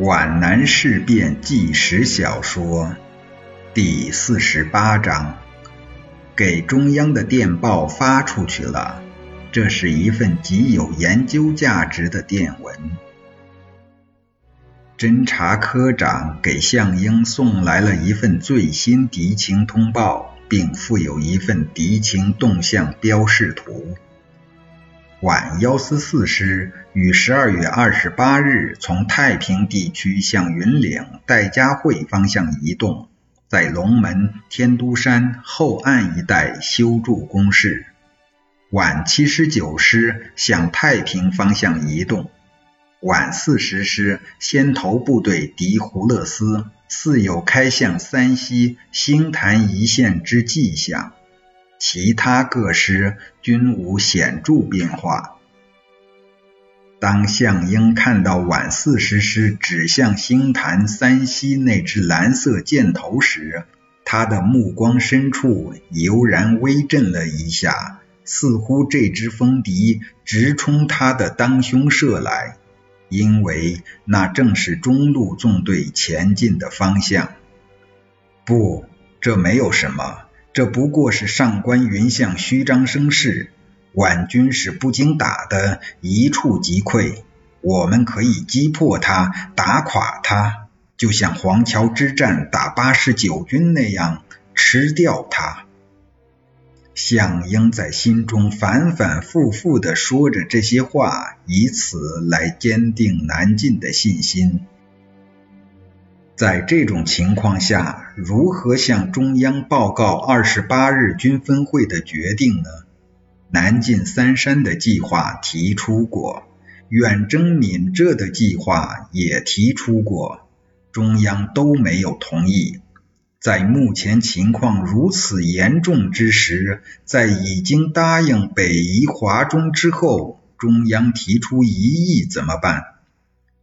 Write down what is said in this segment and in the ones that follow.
皖南事变纪实小说第四十八章：给中央的电报发出去了，这是一份极有研究价值的电文。侦察科长给项英送来了一份最新敌情通报，并附有一份敌情动向标示图。皖幺四四师于十二月二十八日从太平地区向云岭戴家汇方向移动，在龙门、天都山后岸一带修筑工事。皖七十九师向太平方向移动，皖四十师先头部队敌胡勒斯，似有开向山西星坛一线之迹象。其他各师均无显著变化。当项英看到皖四十师指向星坛三西那支蓝色箭头时，他的目光深处油然微震了一下，似乎这支风笛直冲他的当胸射来，因为那正是中路纵队前进的方向。不，这没有什么。这不过是上官云相虚张声势，皖军是不经打的，一触即溃。我们可以击破他，打垮他，就像黄桥之战打八十九军那样，吃掉他。项英在心中反反复复地说着这些话，以此来坚定南进的信心。在这种情况下，如何向中央报告二十八日军分会的决定呢？南进三山的计划提出过，远征闽浙的计划也提出过，中央都没有同意。在目前情况如此严重之时，在已经答应北移华中之后，中央提出异议怎么办？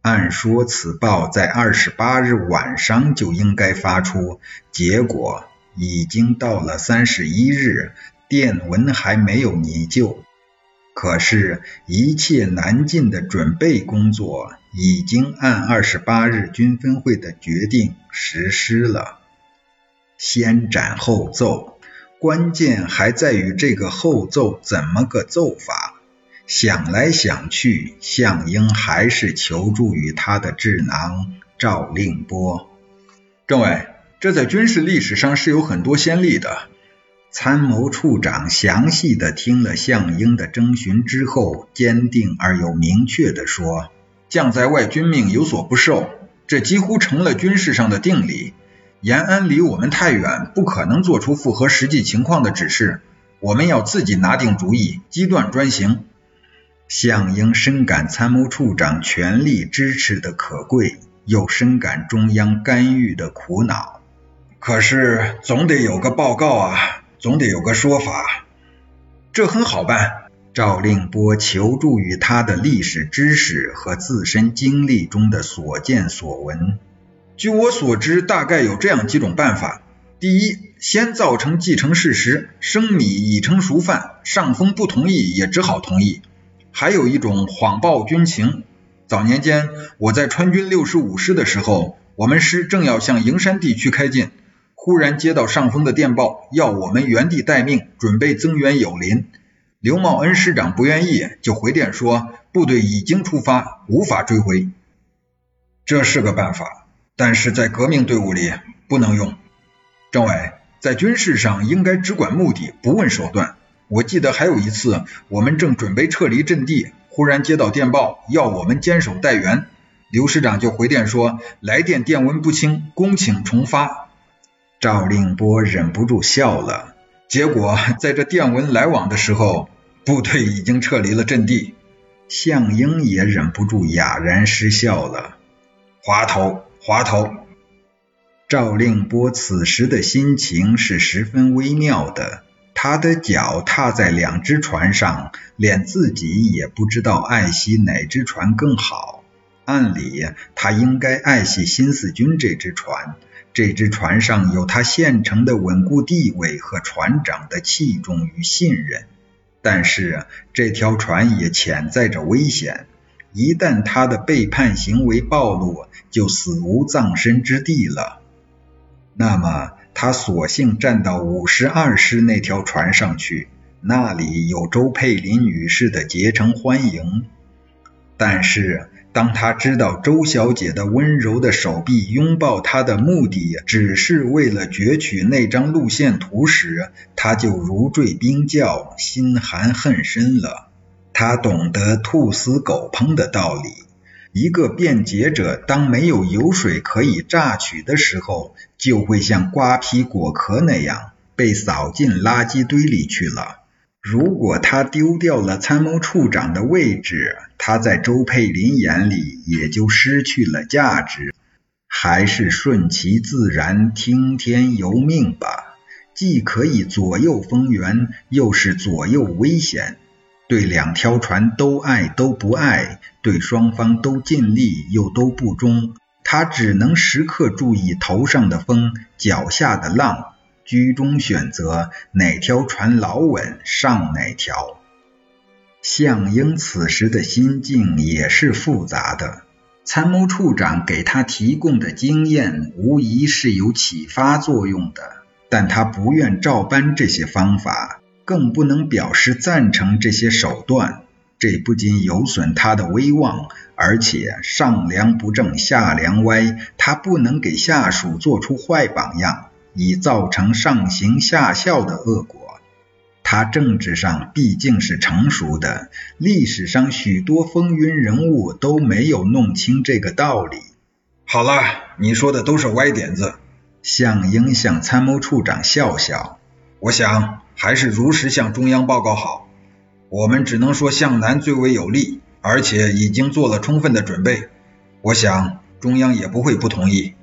按说此报在二十八日晚上就应该发出，结果已经到了三十一日，电文还没有拟就。可是，一切南进的准备工作已经按二十八日军分会的决定实施了。先斩后奏，关键还在于这个后奏怎么个奏法。想来想去，项英还是求助于他的智囊赵令波。政委，这在军事历史上是有很多先例的。参谋处长详细的听了项英的征询之后，坚定而又明确的说：“将在外，军命有所不受，这几乎成了军事上的定理。延安离我们太远，不可能做出符合实际情况的指示。我们要自己拿定主意，机断专行。”项英深感参谋处长全力支持的可贵，又深感中央干预的苦恼。可是总得有个报告啊，总得有个说法。这很好办。赵令波求助于他的历史知识和自身经历中的所见所闻。据我所知，大概有这样几种办法：第一，先造成既成事实，生米已成熟饭，上峰不同意也只好同意。还有一种谎报军情。早年间，我在川军六十五师的时候，我们师正要向营山地区开进，忽然接到上峰的电报，要我们原地待命，准备增援友邻。刘茂恩师长不愿意，就回电说部队已经出发，无法追回。这是个办法，但是在革命队伍里不能用。政委，在军事上应该只管目的，不问手段。我记得还有一次，我们正准备撤离阵地，忽然接到电报，要我们坚守待援。刘师长就回电说，来电电文不清，恭请重发。赵令波忍不住笑了。结果 在这电文来往的时候，部队已经撤离了阵地。项英也忍不住哑然失笑了。滑头，滑头。赵令波此时的心情是十分微妙的。他的脚踏在两只船上，连自己也不知道爱惜哪只船更好。按理他应该爱惜新四军这只船，这只船上有他现成的稳固地位和船长的器重与信任。但是这条船也潜在着危险，一旦他的背叛行为暴露，就死无葬身之地了。那么，他索性站到五十二师那条船上去，那里有周佩林女士的竭诚欢迎。但是，当他知道周小姐的温柔的手臂拥抱他的目的只是为了攫取那张路线图时，他就如坠冰窖，心寒恨深了。他懂得兔死狗烹的道理。一个辩解者，当没有油水可以榨取的时候，就会像瓜皮果壳那样被扫进垃圾堆里去了。如果他丢掉了参谋处长的位置，他在周佩林眼里也就失去了价值。还是顺其自然，听天由命吧。既可以左右逢源，又是左右危险。对两条船都爱都不爱，对双方都尽力又都不忠，他只能时刻注意头上的风，脚下的浪，居中选择哪条船老稳上哪条。项英此时的心境也是复杂的，参谋处长给他提供的经验无疑是有启发作用的，但他不愿照搬这些方法。更不能表示赞成这些手段，这不仅有损他的威望，而且上梁不正下梁歪，他不能给下属做出坏榜样，以造成上行下效的恶果。他政治上毕竟是成熟的，历史上许多风云人物都没有弄清这个道理。好了，你说的都是歪点子。项英向参谋处长笑笑，我想。还是如实向中央报告好。我们只能说向南最为有利，而且已经做了充分的准备。我想中央也不会不同意。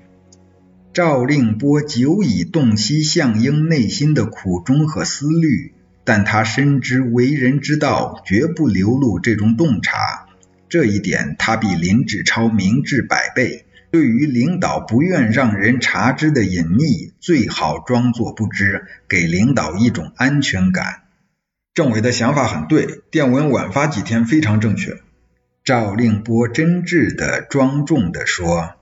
赵令波久已洞悉项英内心的苦衷和思虑，但他深知为人之道绝不流露这种洞察，这一点他比林志超明智百倍。对于领导不愿让人察知的隐秘，最好装作不知，给领导一种安全感。政委的想法很对，电文晚发几天非常正确。赵令波真挚的、庄重的说：“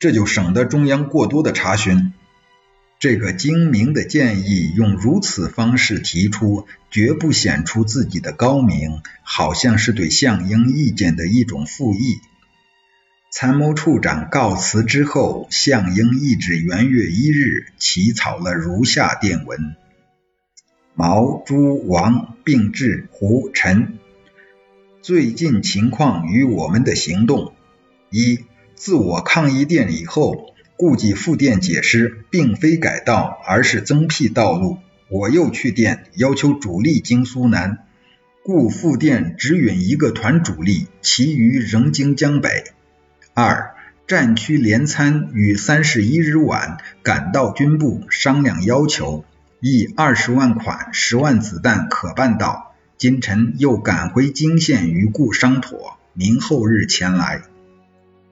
这就省得中央过多的查询。”这个精明的建议用如此方式提出，绝不显出自己的高明，好像是对项英意见的一种附议。参谋处长告辞之后，项英一至元月一日起草了如下电文：毛、朱、王并至胡、陈，最近情况与我们的行动：一、自我抗议电以后，顾及复电解释，并非改道，而是增辟道路。我又去电要求主力经苏南，故复电只允一个团主力，其余仍经江北。二战区联参于三十一日晚赶到军部商量要求，以二十万款十万子弹可办到。今晨又赶回京县与故商妥，明后日前来。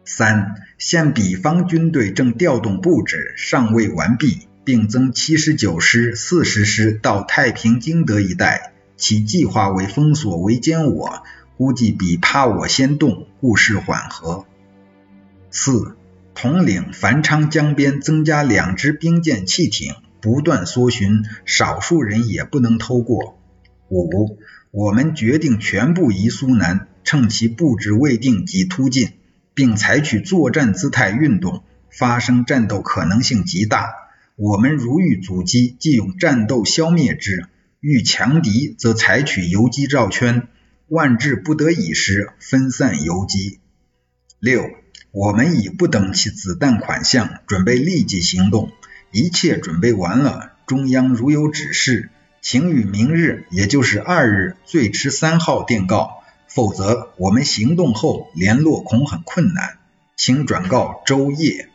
三现彼方军队正调动布置，尚未完毕，并增七十九师、四十师到太平经德一带，其计划为封锁围歼我，估计比怕我先动，故事缓和。四统领繁昌江边增加两支兵舰汽艇，不断搜寻，少数人也不能偷过。五，我们决定全部移苏南，趁其布置未定即突进，并采取作战姿态运动，发生战斗可能性极大。我们如遇阻击，即用战斗消灭之；遇强敌，则采取游击绕圈。万至不得已时，分散游击。六。我们已不等其子弹款项，准备立即行动。一切准备完了，中央如有指示，请于明日，也就是二日，最迟三号电告。否则，我们行动后联络恐很困难。请转告周烨。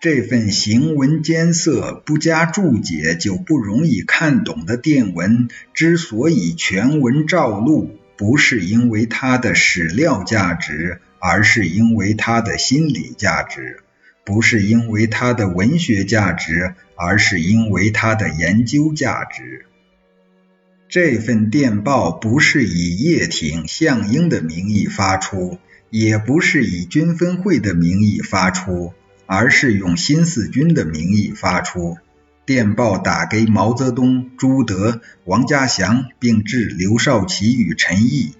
这份行文艰涩、不加注解就不容易看懂的电文，之所以全文照录，不是因为它的史料价值。而是因为它的心理价值，不是因为它的文学价值，而是因为它的研究价值。这份电报不是以叶挺、项英的名义发出，也不是以军分会的名义发出，而是用新四军的名义发出。电报打给毛泽东、朱德、王家祥，并致刘少奇与陈毅。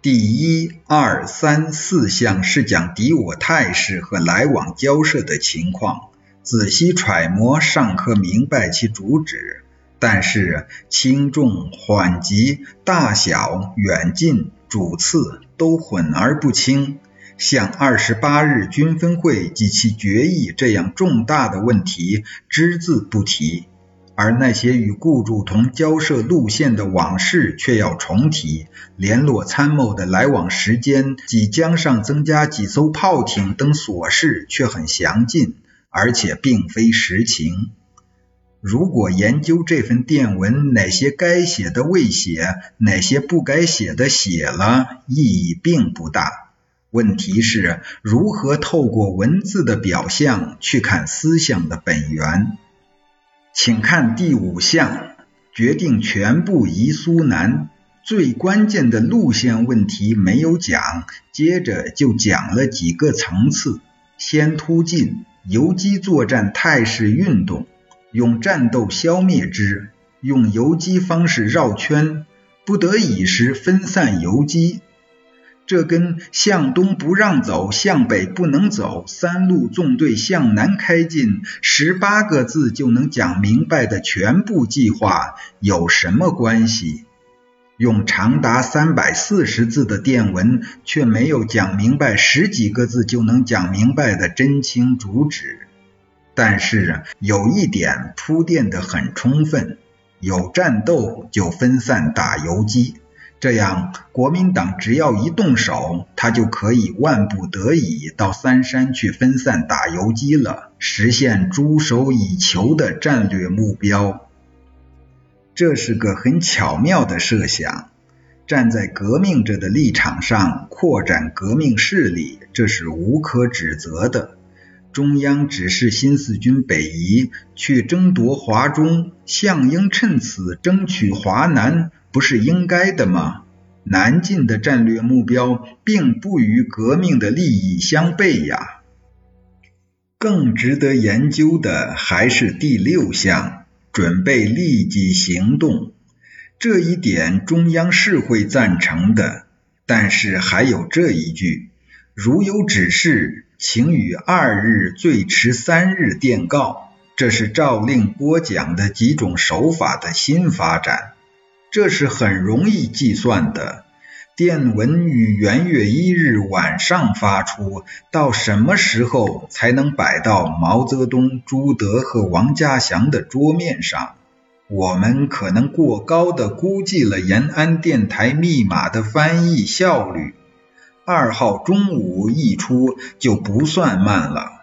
第一、二、三、四项是讲敌我态势和来往交涉的情况，仔细揣摩尚可明白其主旨。但是轻重缓急、大小远近、主次都混而不清。像二十八日军分会及其决议这样重大的问题，只字不提；而那些与顾祝同交涉路线的往事却要重提，联络参谋的来往时间及江上增加几艘炮艇等琐事却很详尽，而且并非实情。如果研究这份电文，哪些该写的未写，哪些不该写的写了，意义并不大。问题是如何透过文字的表象去看思想的本源？请看第五项，决定全部移苏南。最关键的路线问题没有讲，接着就讲了几个层次：先突进，游击作战态势运动，用战斗消灭之，用游击方式绕圈，不得已时分散游击。这跟向东不让走，向北不能走，三路纵队向南开进，十八个字就能讲明白的全部计划有什么关系？用长达三百四十字的电文，却没有讲明白十几个字就能讲明白的真情主旨。但是有一点铺垫得很充分：有战斗就分散打游击。这样，国民党只要一动手，他就可以万不得已到三山去分散打游击了，实现驻守以求的战略目标。这是个很巧妙的设想。站在革命者的立场上，扩展革命势力，这是无可指责的。中央指示新四军北移，去争夺华中，项英趁此争取华南。不是应该的吗？南进的战略目标并不与革命的利益相悖呀。更值得研究的还是第六项，准备立即行动。这一点中央是会赞成的，但是还有这一句：如有指示，请于二日最迟三日电告。这是诏令播讲的几种手法的新发展。这是很容易计算的。电文于元月一日晚上发出，到什么时候才能摆到毛泽东、朱德和王家祥的桌面上？我们可能过高的估计了延安电台密码的翻译效率。二号中午一出就不算慢了。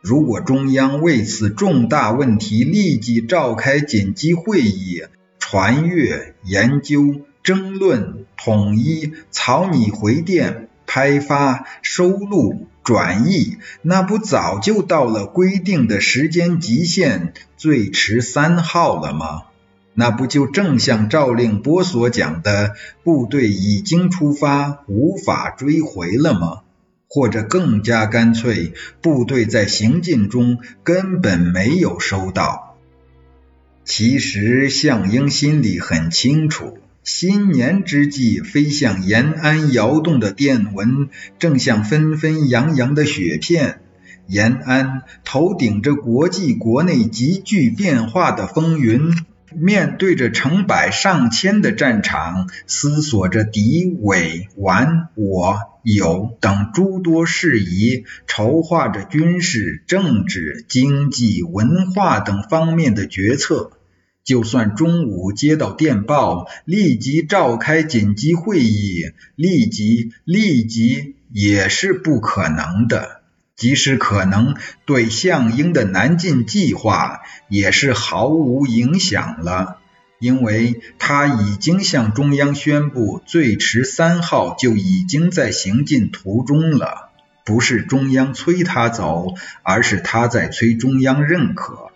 如果中央为此重大问题立即召开紧急会议，传阅、研究、争论、统一、草拟回电、拍发、收录、转译，那不早就到了规定的时间极限，最迟三号了吗？那不就正像赵令波所讲的，部队已经出发，无法追回了吗？或者更加干脆，部队在行进中根本没有收到。其实项英心里很清楚，新年之际飞向延安窑洞的电文，正像纷纷扬扬的雪片。延安头顶着国际国内急剧变化的风云，面对着成百上千的战场，思索着敌伪顽我有等诸多事宜，筹划着军事、政治、经济、文化等方面的决策。就算中午接到电报，立即召开紧急会议，立即立即也是不可能的。即使可能，对项英的南进计划也是毫无影响了，因为他已经向中央宣布，最迟三号就已经在行进途中了。不是中央催他走，而是他在催中央认可。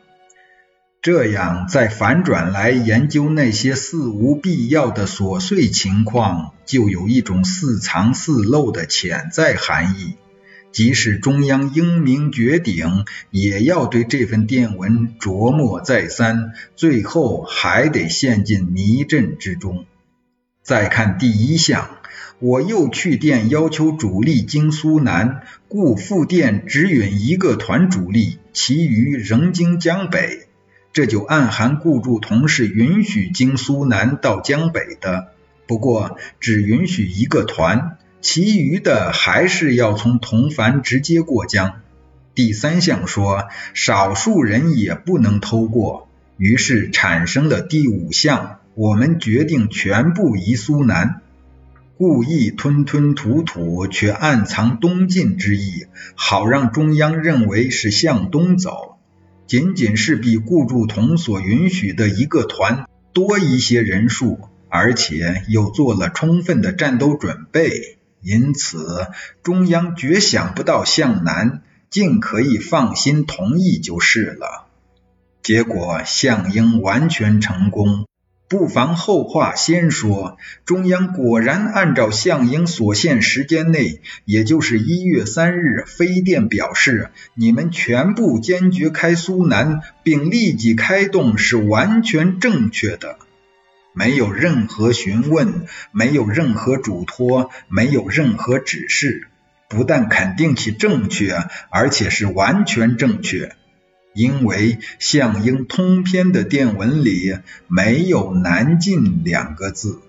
这样再反转来研究那些似无必要的琐碎情况，就有一种似藏似露的潜在含义。即使中央英明绝顶，也要对这份电文琢磨再三，最后还得陷进迷阵之中。再看第一项，我又去电要求主力经苏南，故复电只允一个团主力，其余仍经江北。这就暗含顾祝同是允许经苏南到江北的，不过只允许一个团，其余的还是要从同凡直接过江。第三项说少数人也不能偷过，于是产生了第五项，我们决定全部移苏南，故意吞吞吐吐，却暗藏东进之意，好让中央认为是向东走。仅仅是比顾祝同所允许的一个团多一些人数，而且又做了充分的战斗准备，因此中央绝想不到向南，尽可以放心同意就是了。结果项英完全成功。不妨后话先说，中央果然按照项英所限时间内，也就是一月三日飞电表示，你们全部坚决开苏南，并立即开动，是完全正确的，没有任何询问，没有任何嘱托，没有任何指示，不但肯定其正确，而且是完全正确。因为项英通篇的电文里没有“南进”两个字。